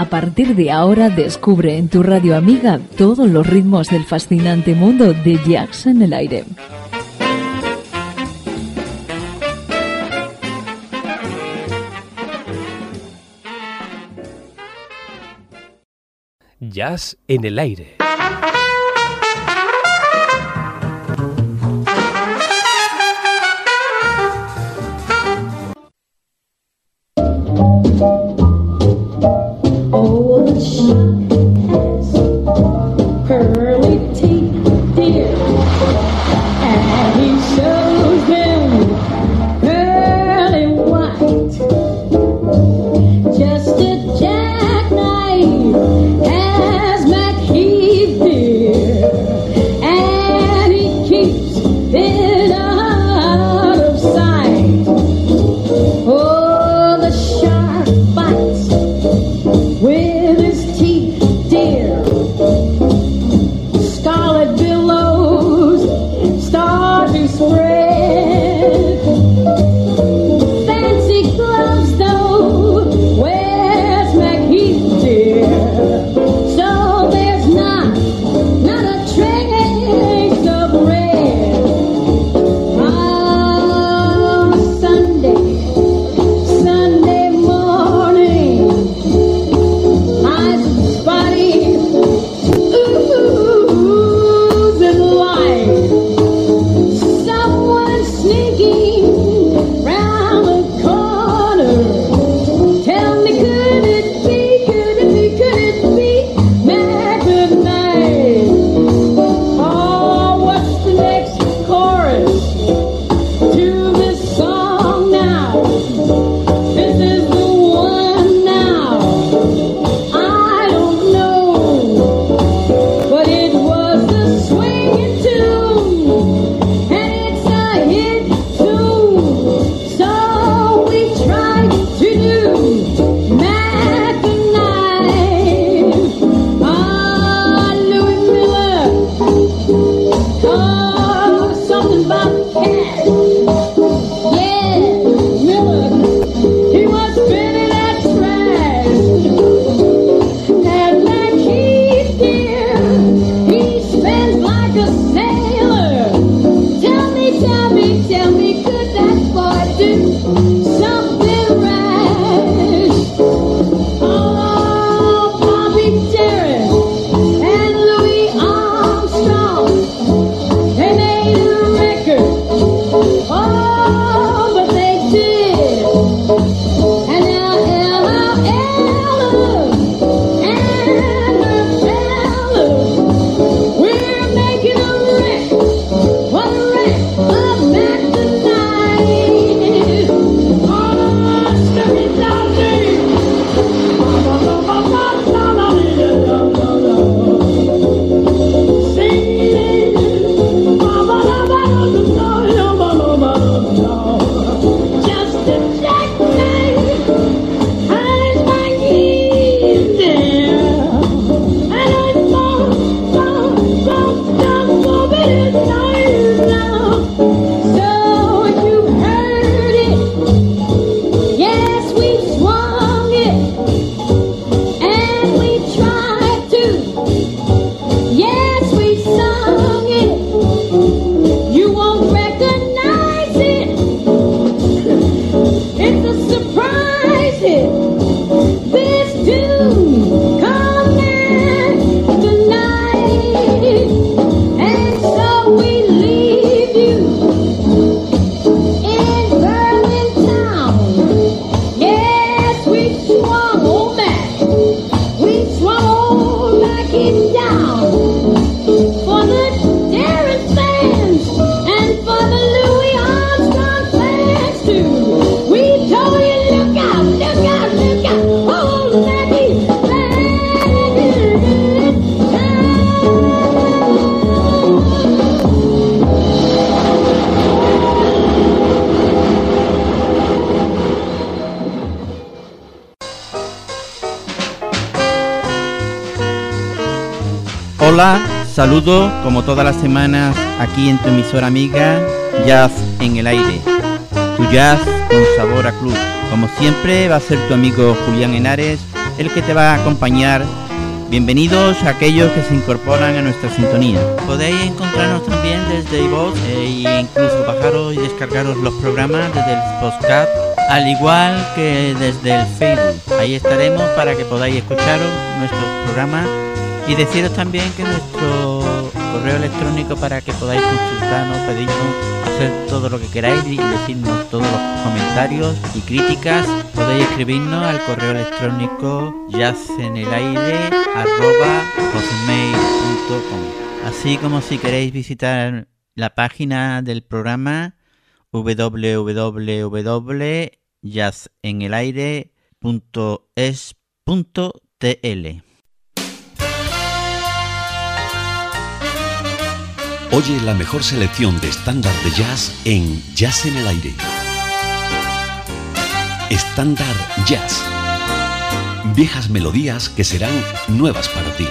A partir de ahora descubre en tu radio amiga todos los ritmos del fascinante mundo de jazz en el aire. Jazz en el aire. Saludos como todas las semanas aquí en tu emisora amiga Jazz en el aire. Tu jazz con sabor a club. Como siempre va a ser tu amigo Julián Henares el que te va a acompañar. Bienvenidos a aquellos que se incorporan a nuestra sintonía. Podéis encontrarnos también desde iVoox e incluso bajaros y descargaros los programas desde el podcast, al igual que desde el Facebook. Ahí estaremos para que podáis escucharos nuestros programas y deciros también que nuestro correo electrónico para que podáis consultarnos, pedirnos, hacer todo lo que queráis y decirnos todos los comentarios y críticas. Podéis escribirnos al correo electrónico yacenelaire.com Así como si queréis visitar la página del programa www.jazzenelaire.es.tl Oye la mejor selección de estándar de jazz en Jazz en el Aire. Estándar Jazz. Viejas melodías que serán nuevas para ti.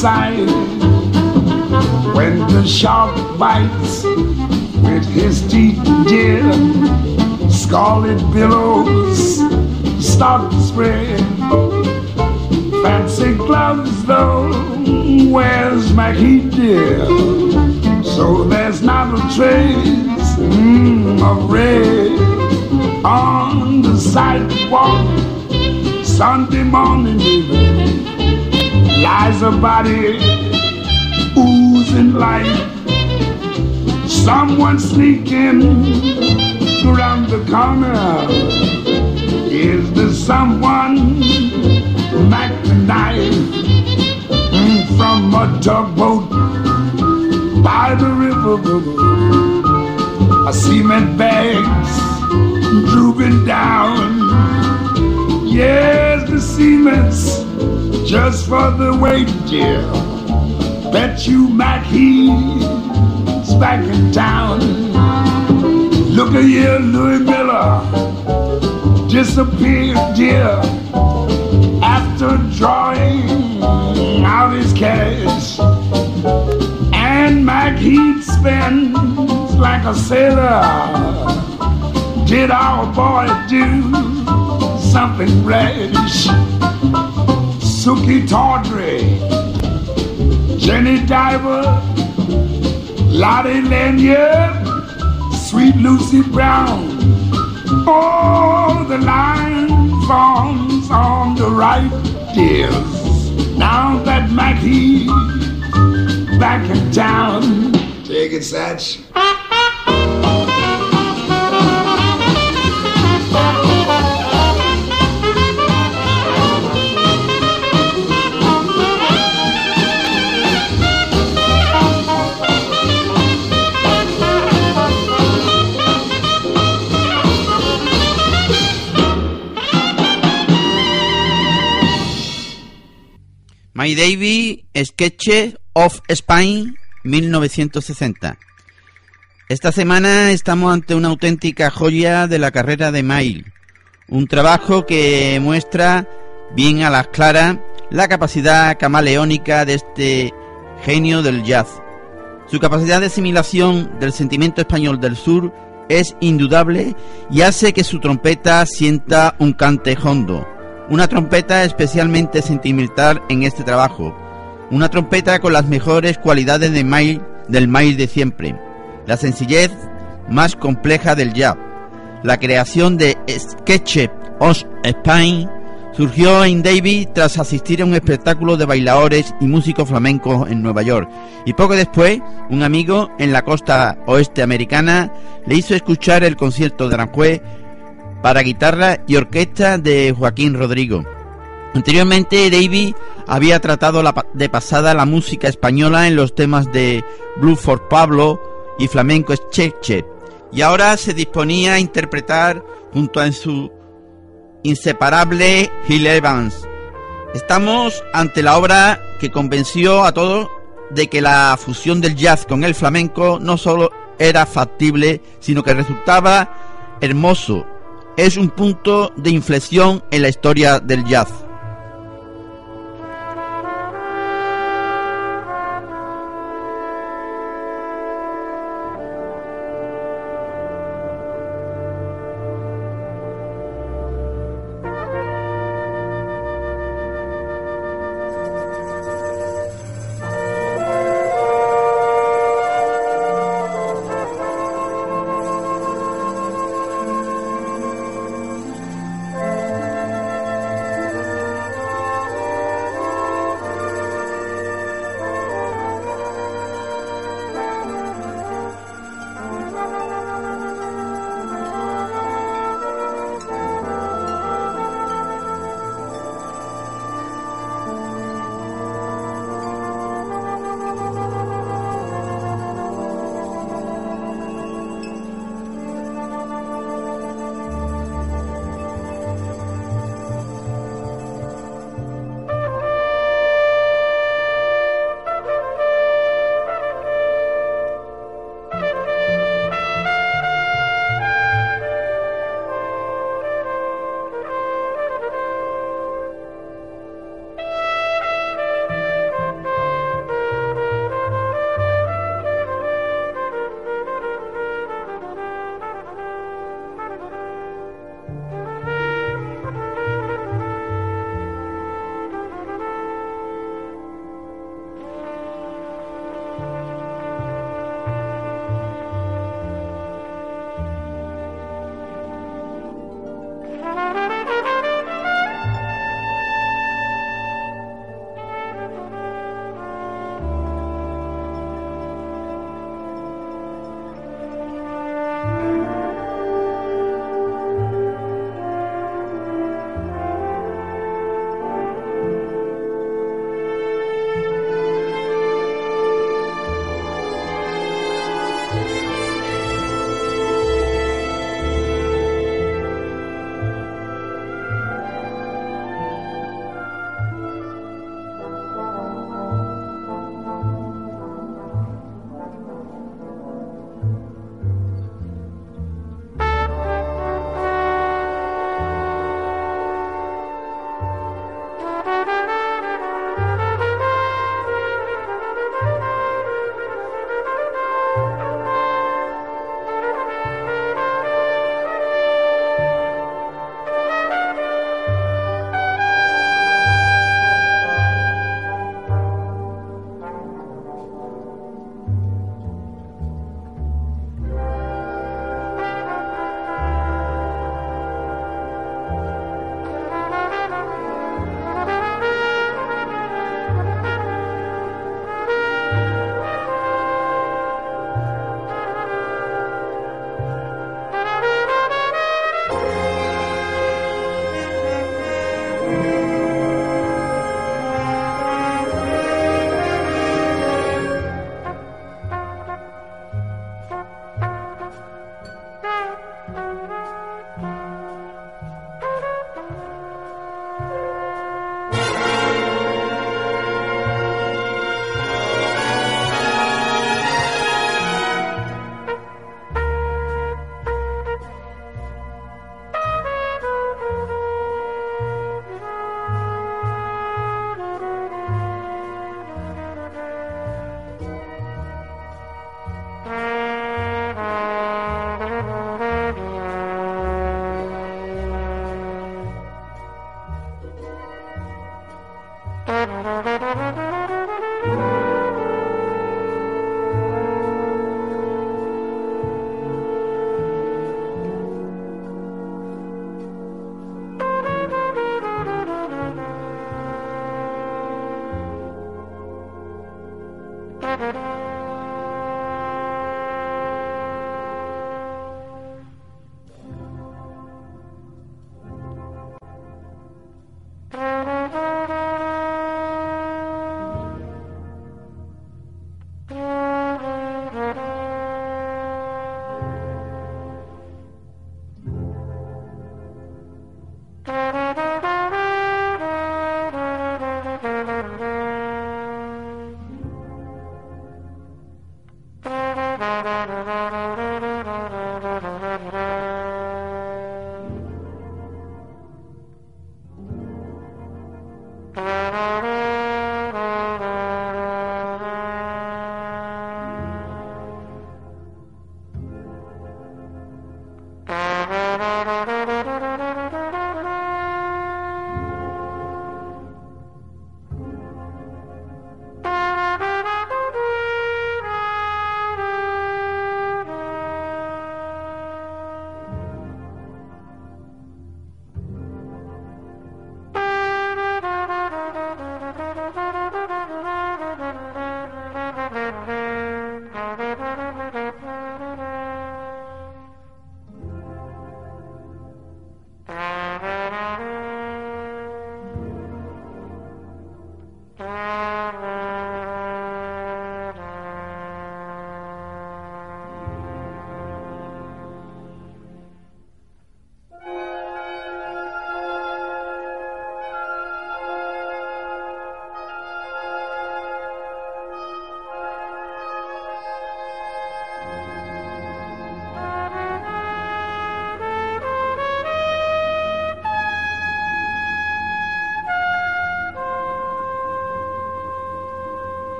Sight. When the shark bites with his teeth, dear, scarlet billows start to spread. Fancy gloves though, where's Mackie dear? So there's not a trace mm, of red on the sidewalk. Sunday morning, baby, lies a body oozing light. Someone sneaking around the corner is there someone like the knife from a tugboat by the river? A cement bags drooping down. Yes, the cement's just for the weight, dear. Bet you Mac he's back in town. Look at here, Louis Miller disappeared, dear, after drawing out his cash. And Mac he'd spend like a sailor. Did our boy do something rash? Suki Tawdry, Jenny Diver, Lottie Lanyard, Sweet Lucy Brown. Oh, the line forms on the right, dears. Now that Mackie's back in town. Take it, Satch. My Davy Sketches of Spain 1960. Esta semana estamos ante una auténtica joya de la carrera de Mail, un trabajo que muestra bien a las claras la capacidad camaleónica de este genio del jazz. Su capacidad de asimilación del sentimiento español del sur es indudable y hace que su trompeta sienta un cante hondo una trompeta especialmente sentimental en este trabajo. Una trompeta con las mejores cualidades de mail, del mail de siempre. La sencillez más compleja del jazz. La creación de Sketch of Spain surgió en David tras asistir a un espectáculo de bailadores y músicos flamencos en Nueva York. Y poco después, un amigo en la costa oeste americana le hizo escuchar el concierto de Aranjuez para guitarra y orquesta de Joaquín Rodrigo. Anteriormente, Davy había tratado de pasada la música española en los temas de Blue for Pablo y Flamenco Cheche, y ahora se disponía a interpretar junto a su inseparable Gil Evans. Estamos ante la obra que convenció a todos de que la fusión del jazz con el flamenco no solo era factible, sino que resultaba hermoso es un punto de inflexión en la historia del jazz.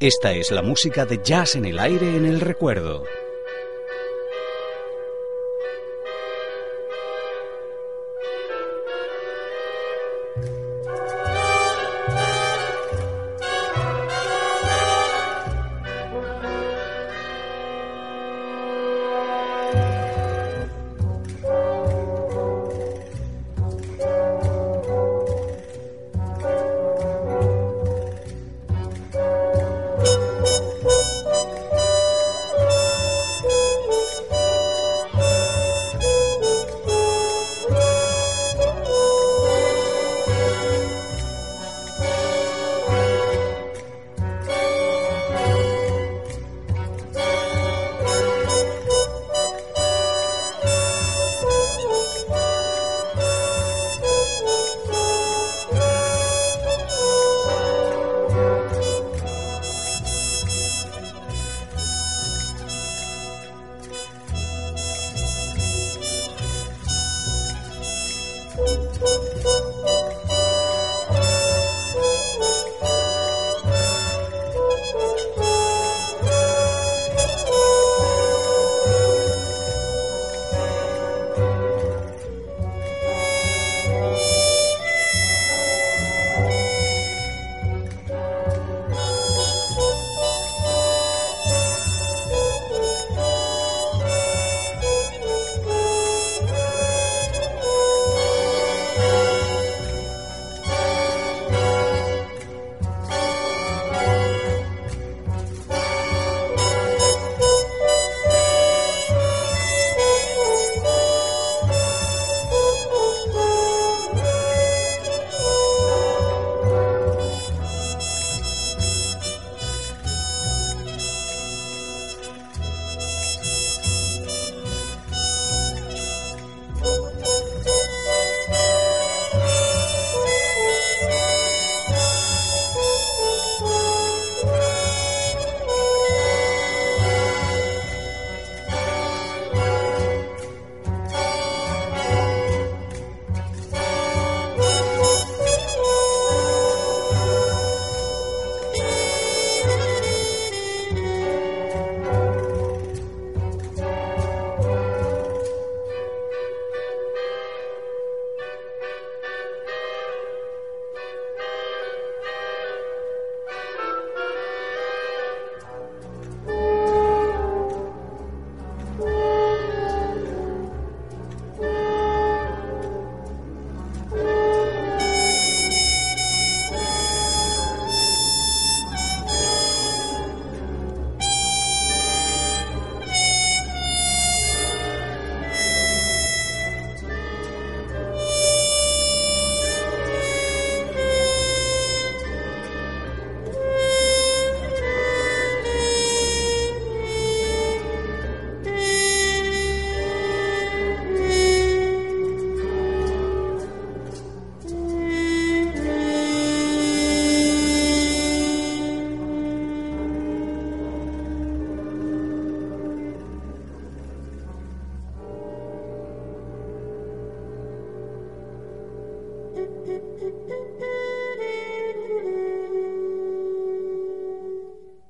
Esta es la música de jazz en el aire en el recuerdo.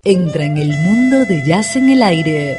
Entra en el mundo de Jazz en el aire.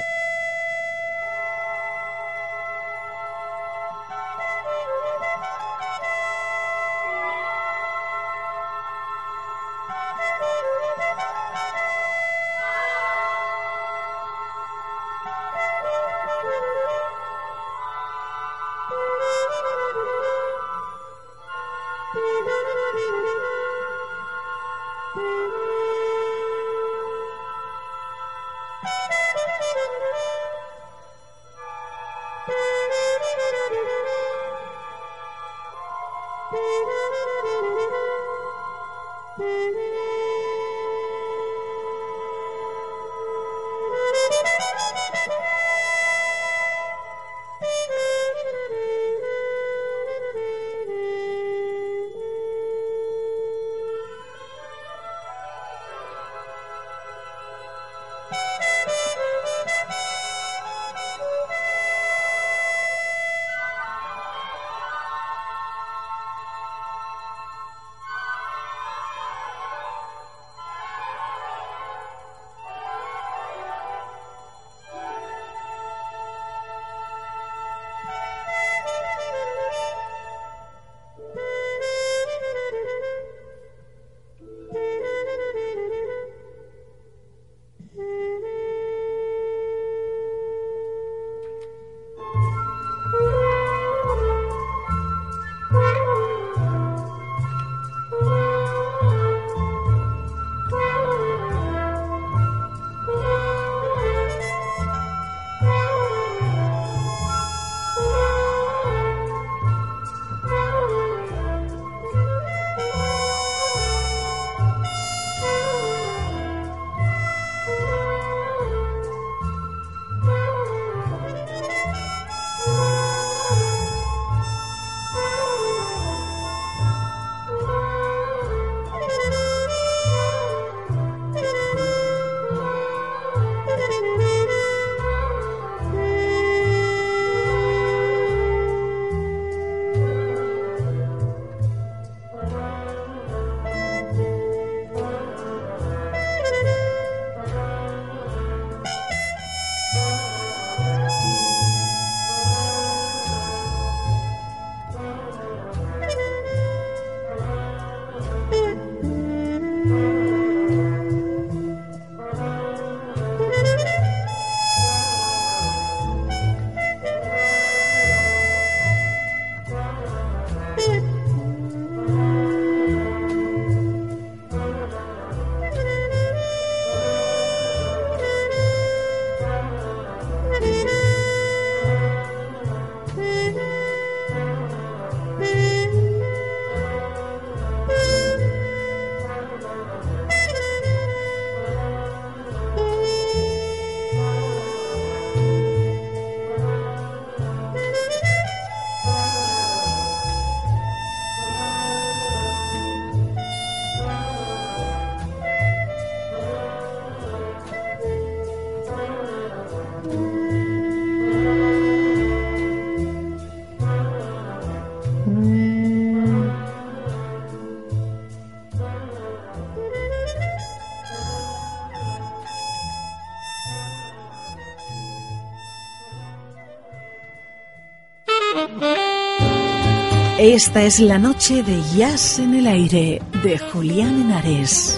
Esta es la noche de Jazz en el aire de Julián Henares.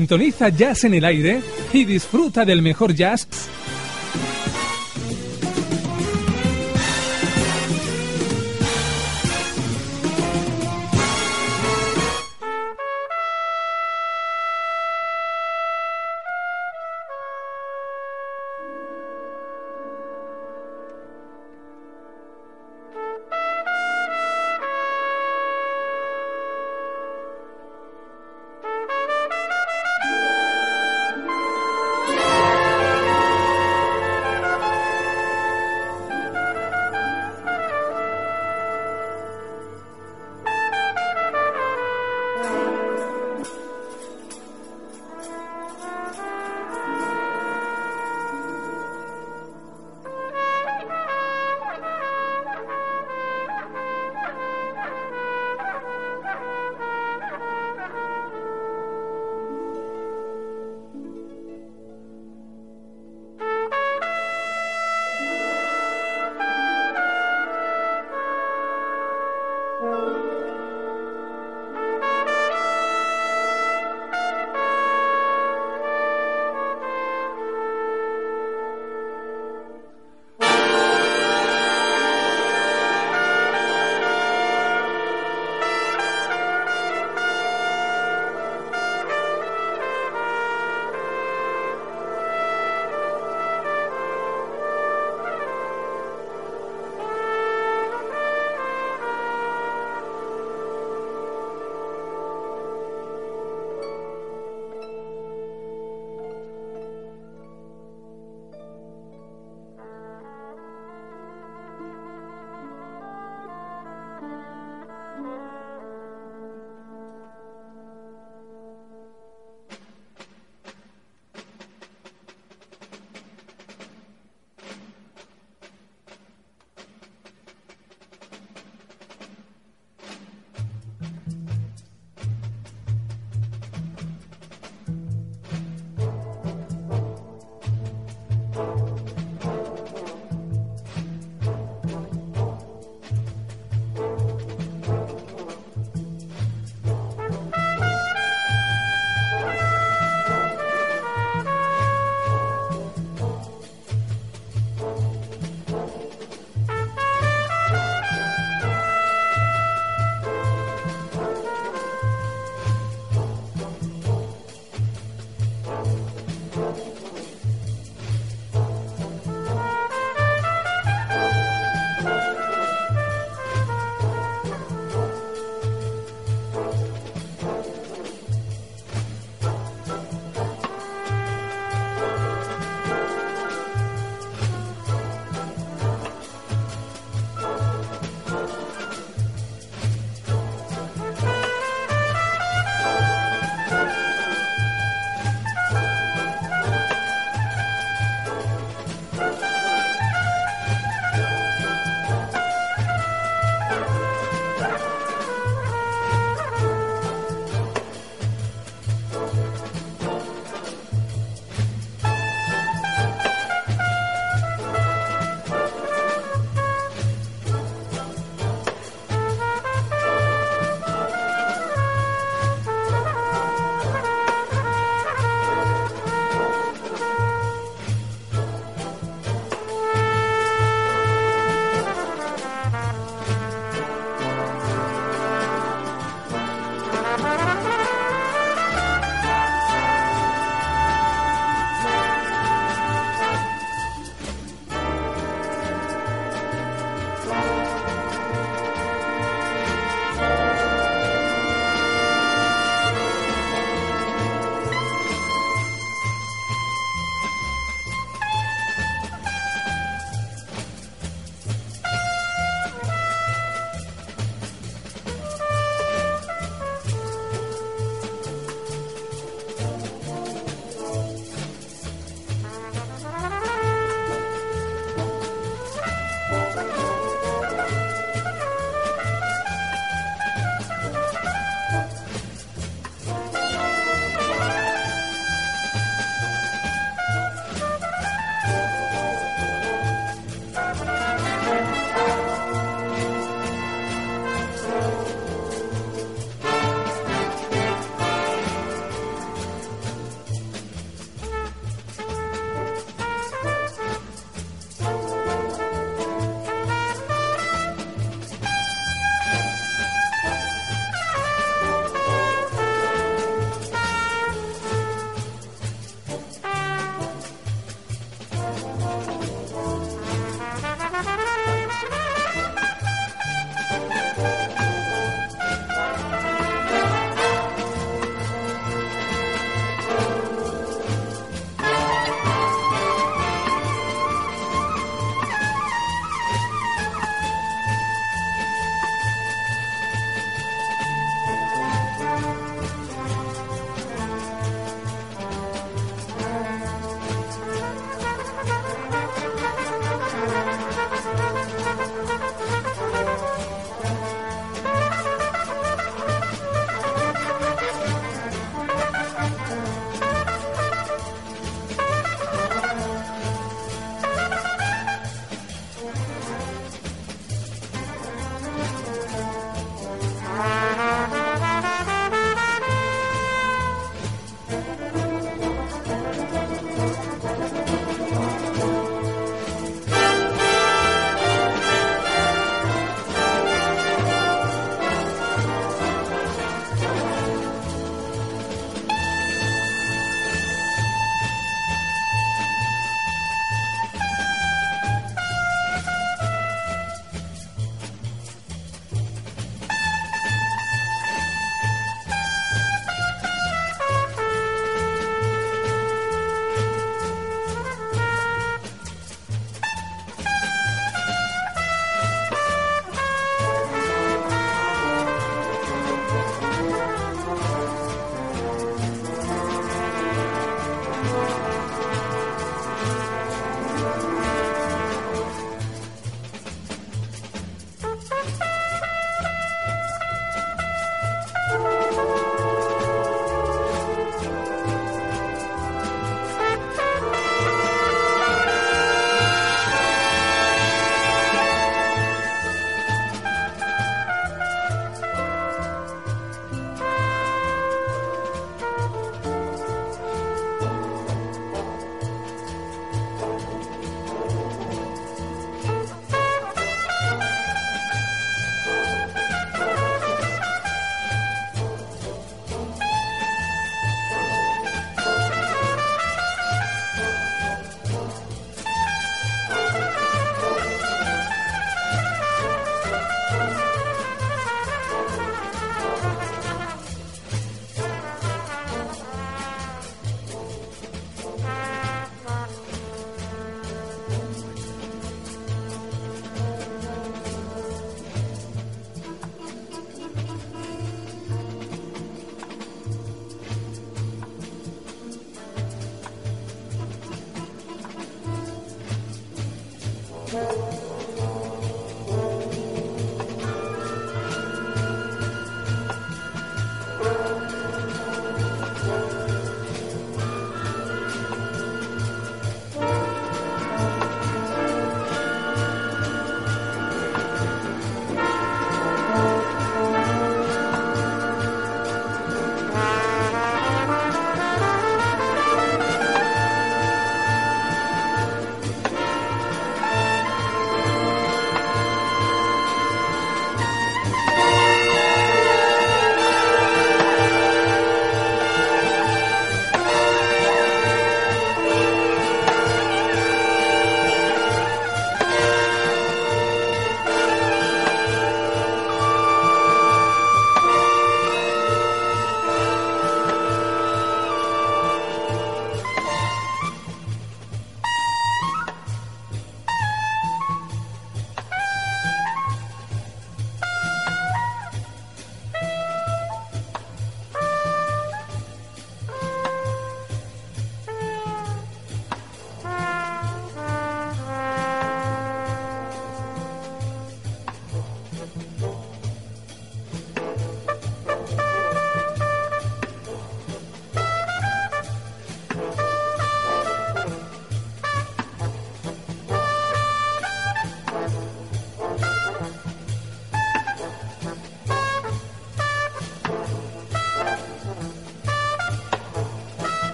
Sintoniza Jazz en el aire y disfruta del mejor jazz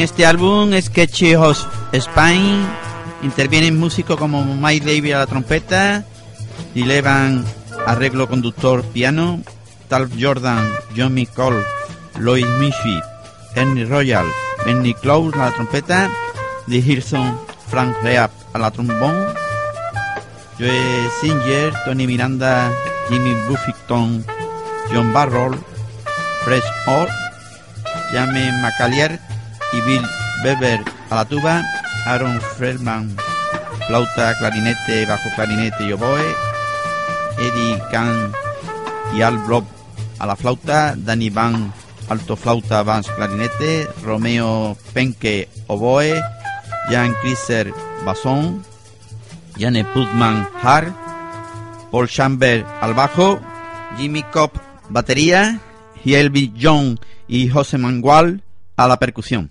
En este álbum, Sketchy of Spain, intervienen músicos como Mike Davis a la trompeta, Levan arreglo conductor piano, Tal Jordan, John McCall, Lloyd Miffy, Ernie Royal, Benny Close a la trompeta, Lee Hirson, Frank Reap a la trombón, Joe Singer, Tony Miranda, Jimmy Buffington, John Barroll, Fresh Orr, Jamie McAllier y Bill Weber a la tuba, Aaron Feldman, flauta, clarinete, bajo clarinete y oboe, Eddie Kahn y Al Blob a la flauta, Danny Van, alto flauta, bass, clarinete, Romeo Penke, oboe, Jan Kriser, basón, Jane Putman, har, Paul Chamber al bajo, Jimmy Cobb, batería, y Elvis John y José Mangual a la percusión.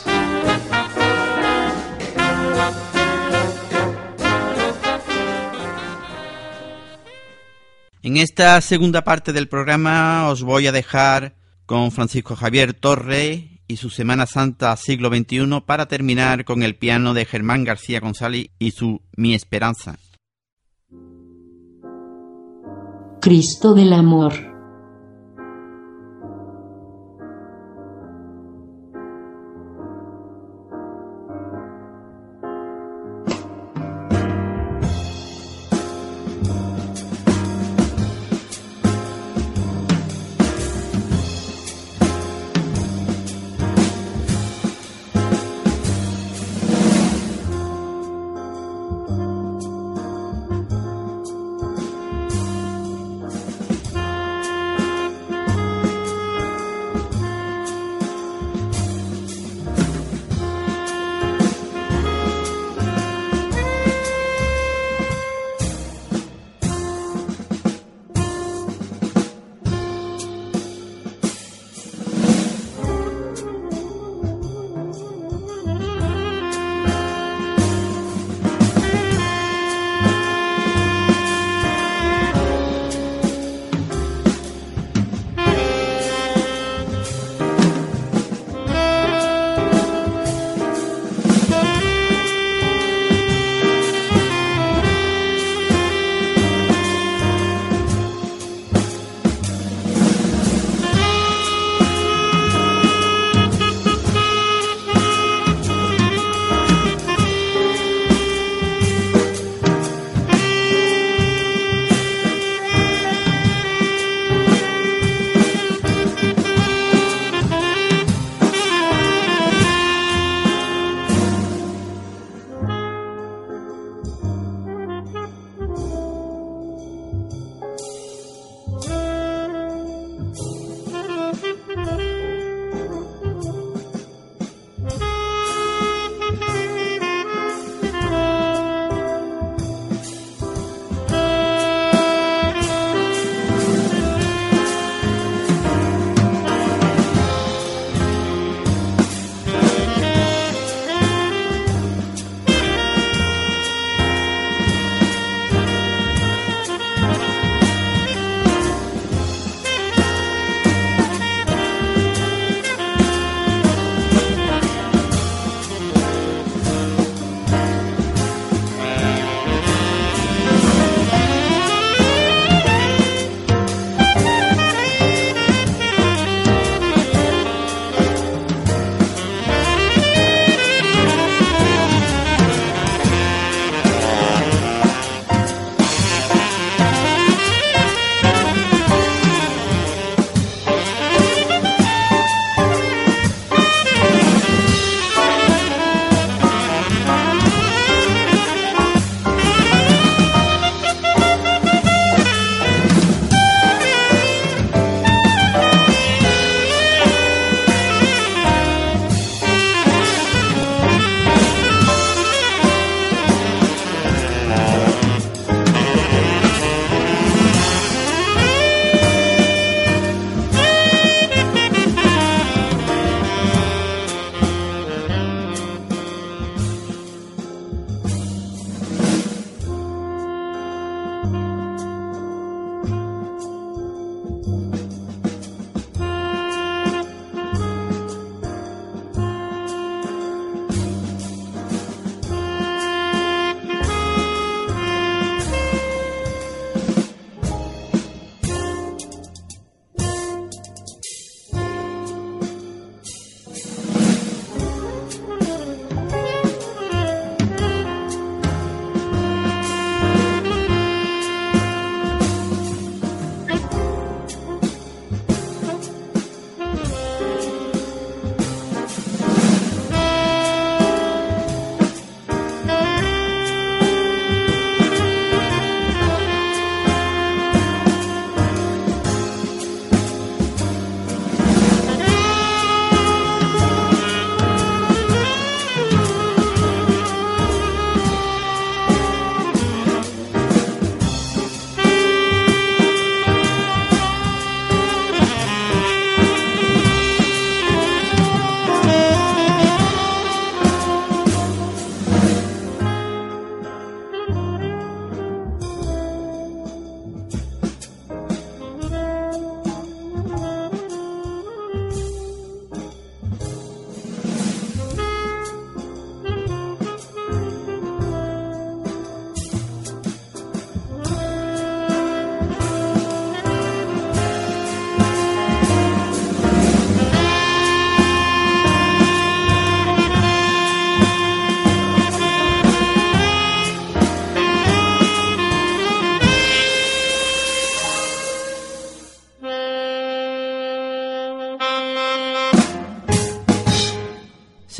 En esta segunda parte del programa os voy a dejar con Francisco Javier Torre y su Semana Santa siglo XXI para terminar con el piano de Germán García González y su Mi Esperanza. Cristo del Amor.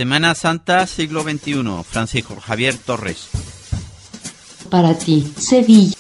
Semana Santa siglo XXI, Francisco Javier Torres. Para ti, Sevilla.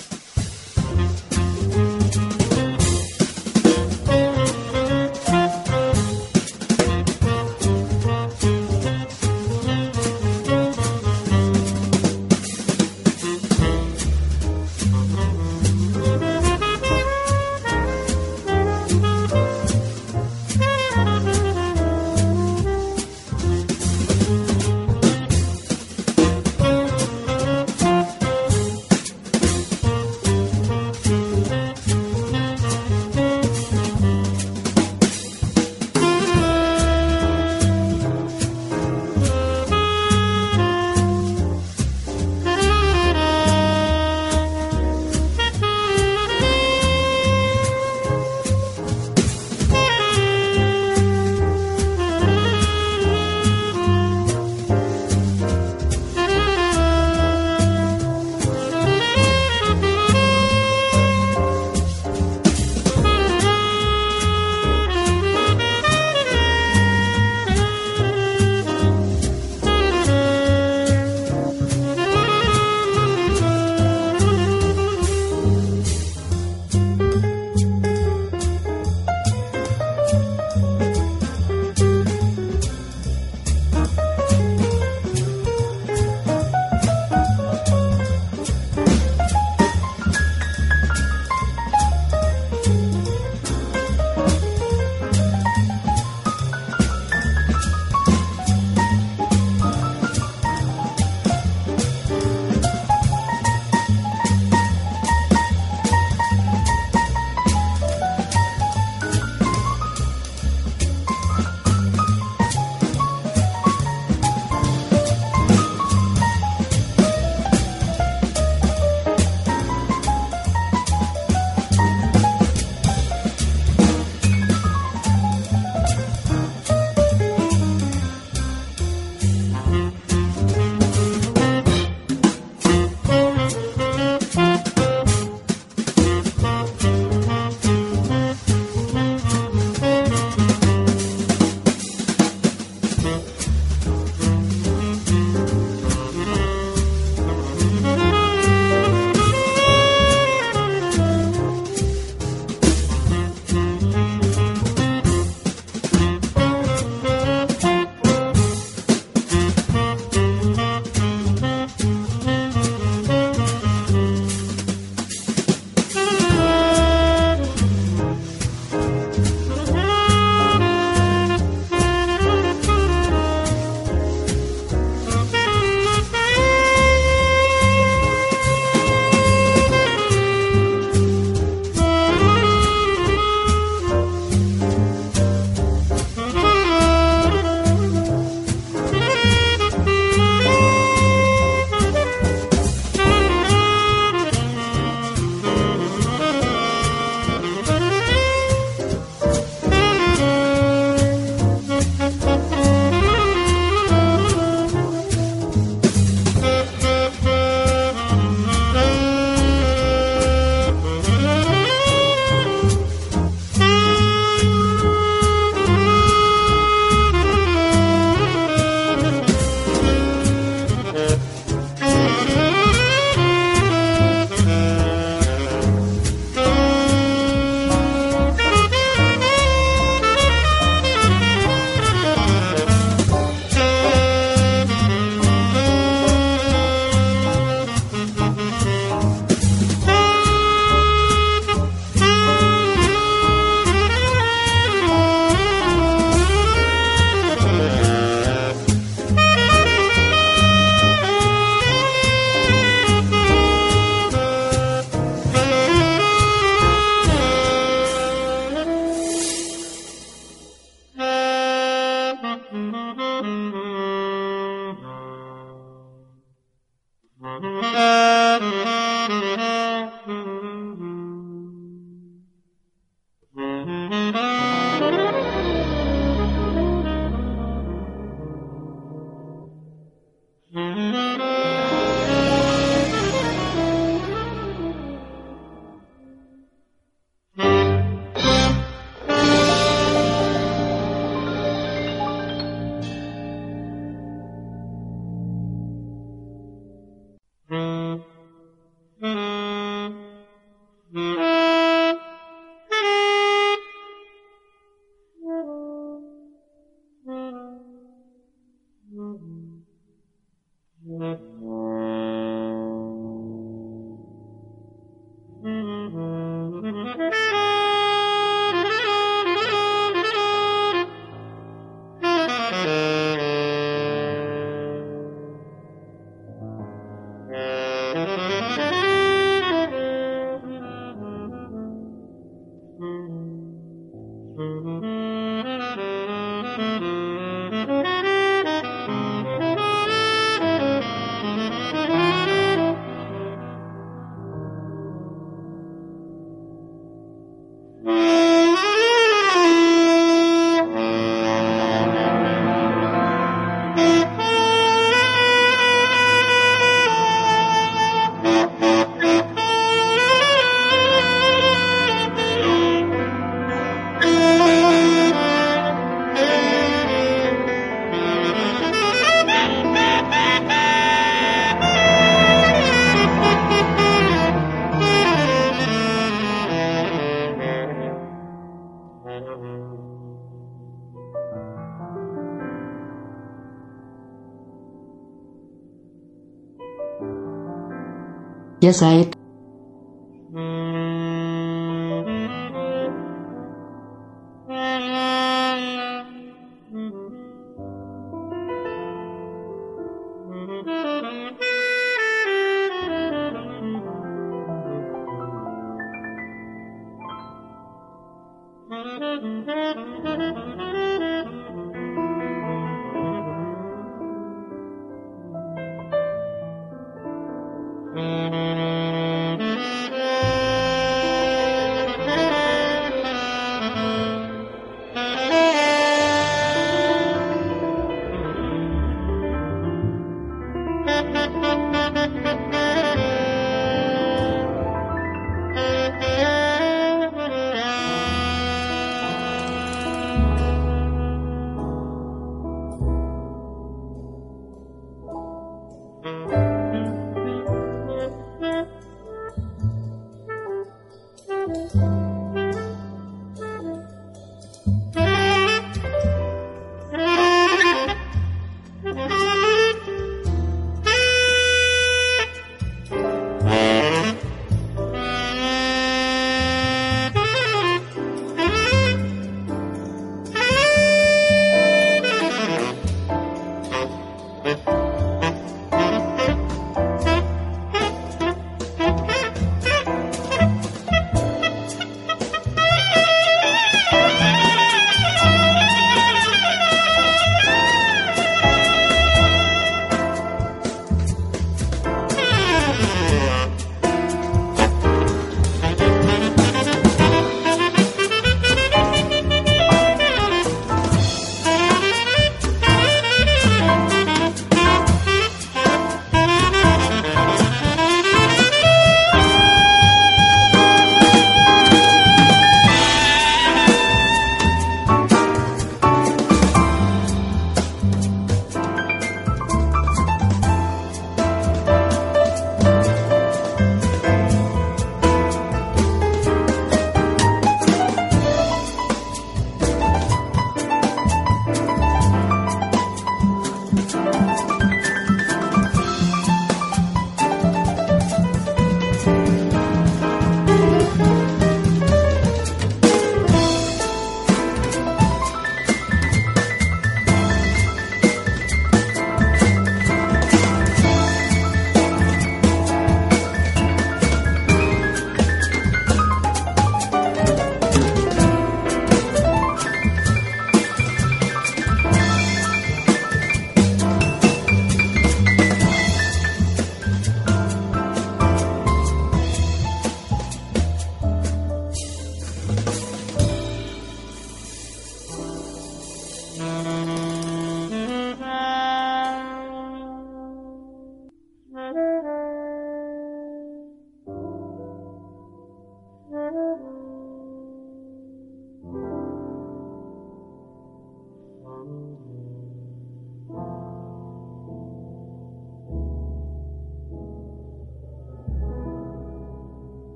Ya sabe.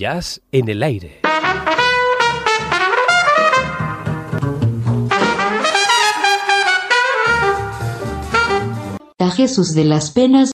Jazz en el aire. A Jesús de las Penas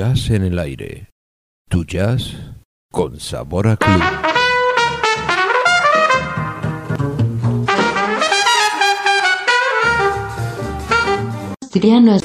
Jazz en el aire. Tu jazz con sabor a club. Triano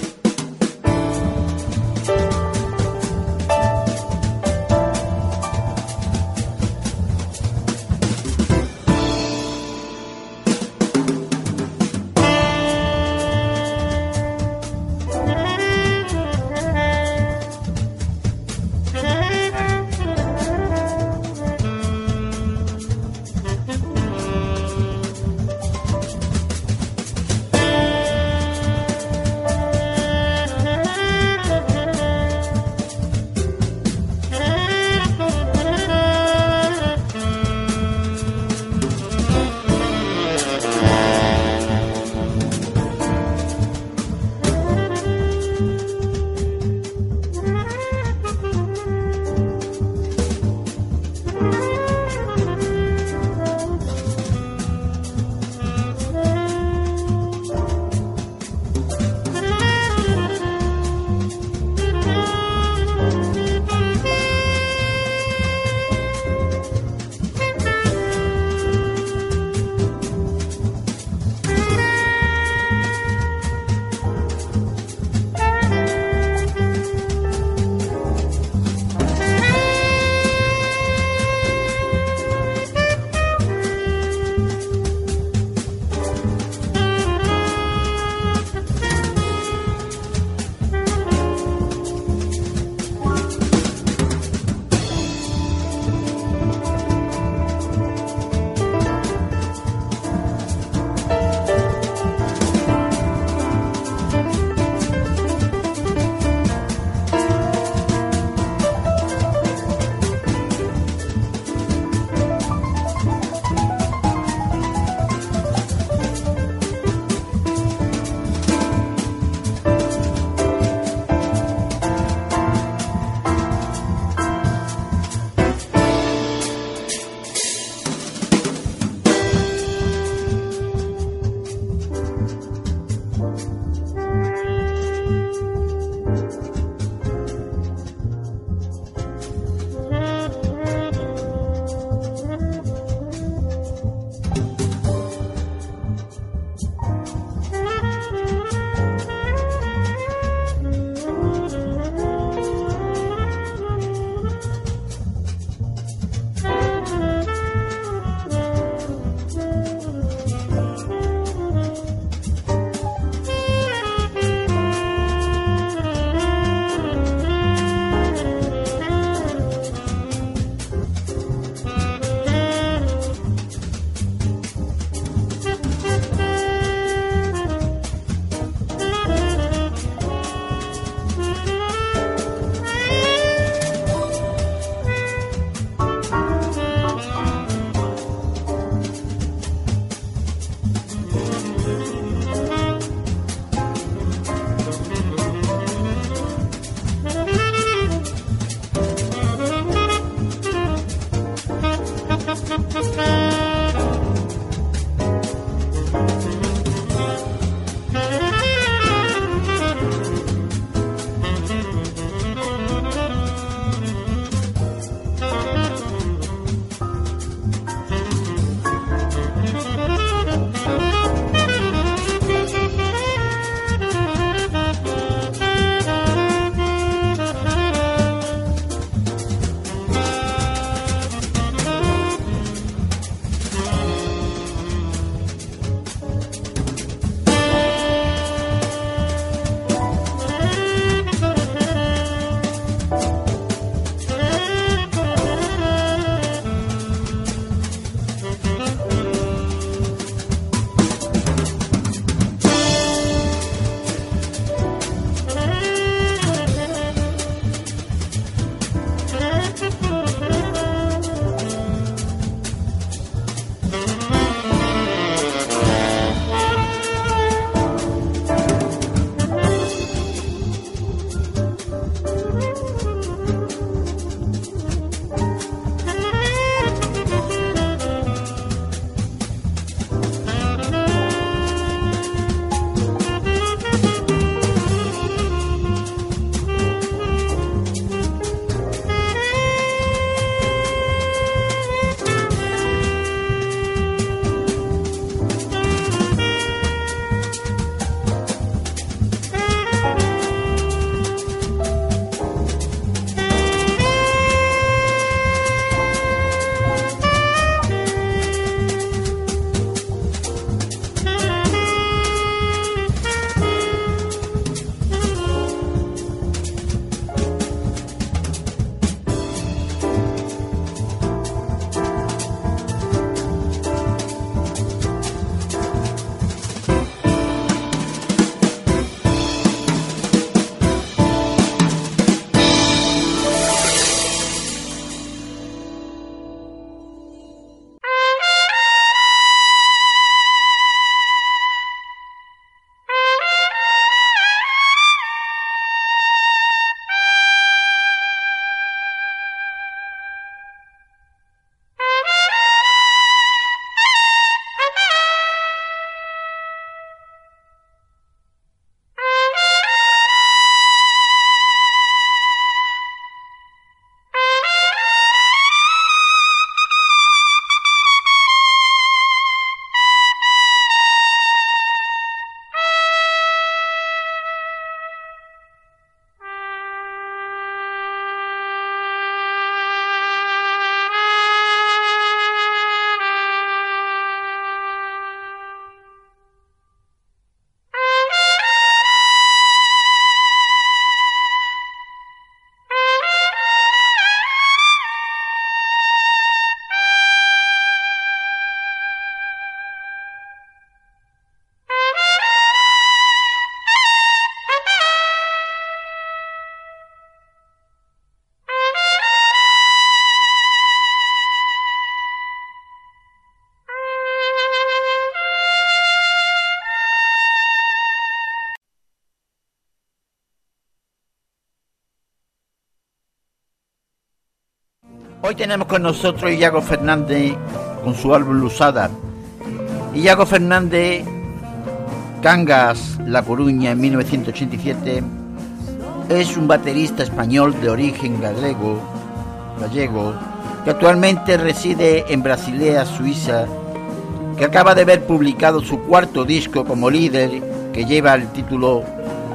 Hoy tenemos con nosotros Iago Fernández con su álbum Lusada. Iago Fernández, Cangas, La Coruña en 1987, es un baterista español de origen gallego, gallego que actualmente reside en Brasilea, Suiza, que acaba de ver publicado su cuarto disco como líder que lleva el título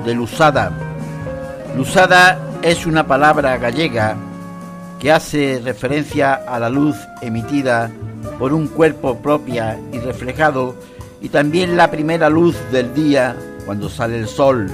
de Lusada. Lusada es una palabra gallega que hace referencia a la luz emitida por un cuerpo propia y reflejado y también la primera luz del día cuando sale el sol.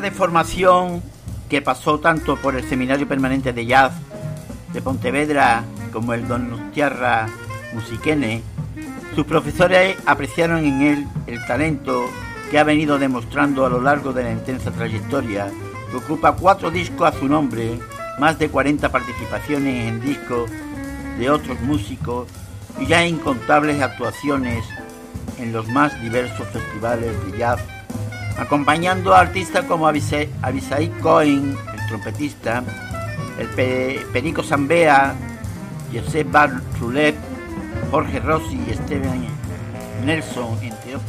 De formación que pasó tanto por el Seminario Permanente de Jazz de Pontevedra como el Donostiarra Musiquene, sus profesores apreciaron en él el talento que ha venido demostrando a lo largo de la intensa trayectoria, que ocupa cuatro discos a su nombre, más de 40 participaciones en discos de otros músicos y ya incontables actuaciones en los más diversos festivales de jazz acompañando a artistas como Avisai Cohen, el trompetista, el Perico Zambea, Josep Barrulet, Jorge Rossi y Steven Nelson, entre otros.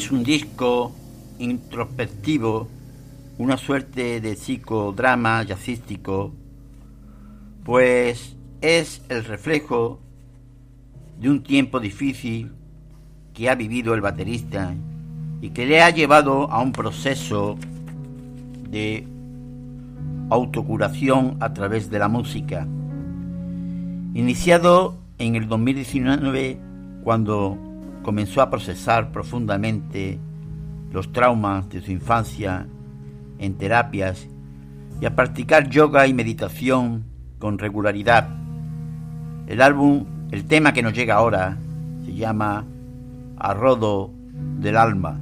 Es un disco introspectivo, una suerte de psicodrama jazzístico, pues es el reflejo de un tiempo difícil que ha vivido el baterista y que le ha llevado a un proceso de autocuración a través de la música. Iniciado en el 2019 cuando comenzó a procesar profundamente los traumas de su infancia en terapias y a practicar yoga y meditación con regularidad. El álbum, el tema que nos llega ahora, se llama Arrodo del Alma.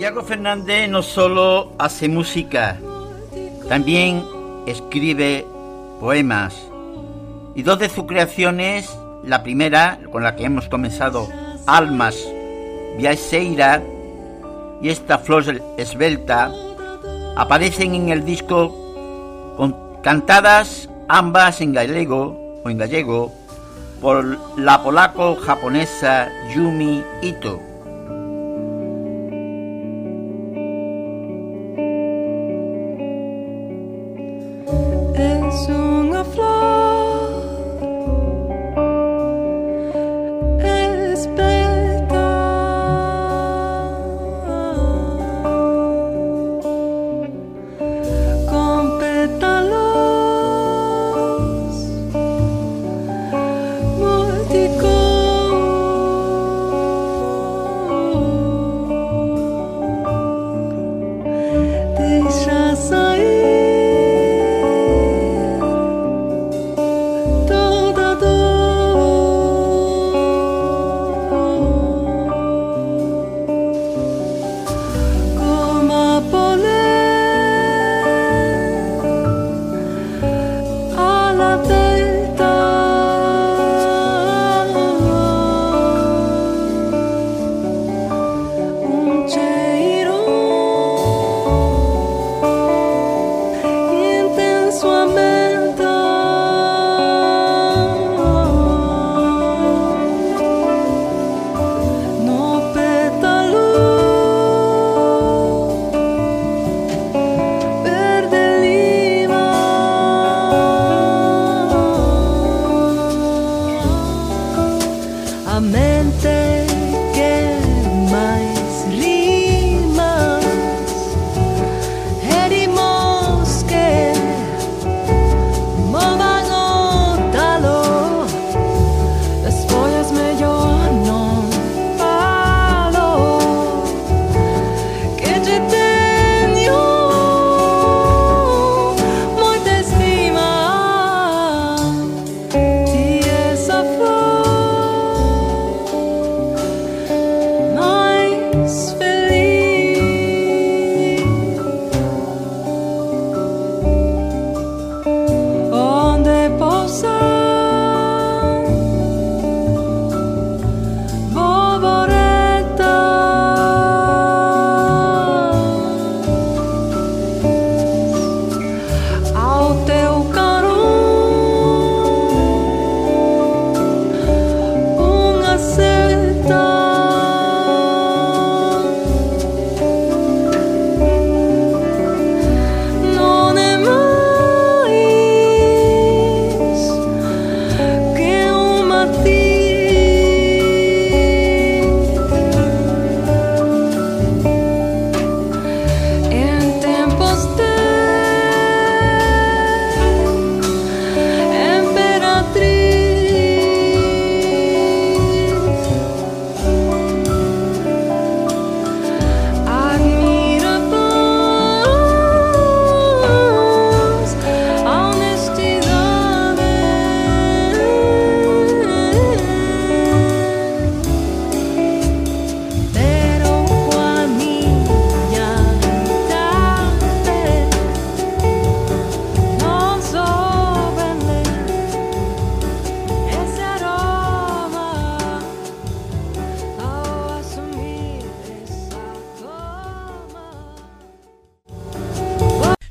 Iago Fernández no solo hace música, también escribe poemas. Y dos de sus creaciones, la primera, con la que hemos comenzado, Almas Viaseira, y esta Flor Esbelta, aparecen en el disco con, cantadas ambas en gallego o en gallego por la polaco-japonesa Yumi Ito.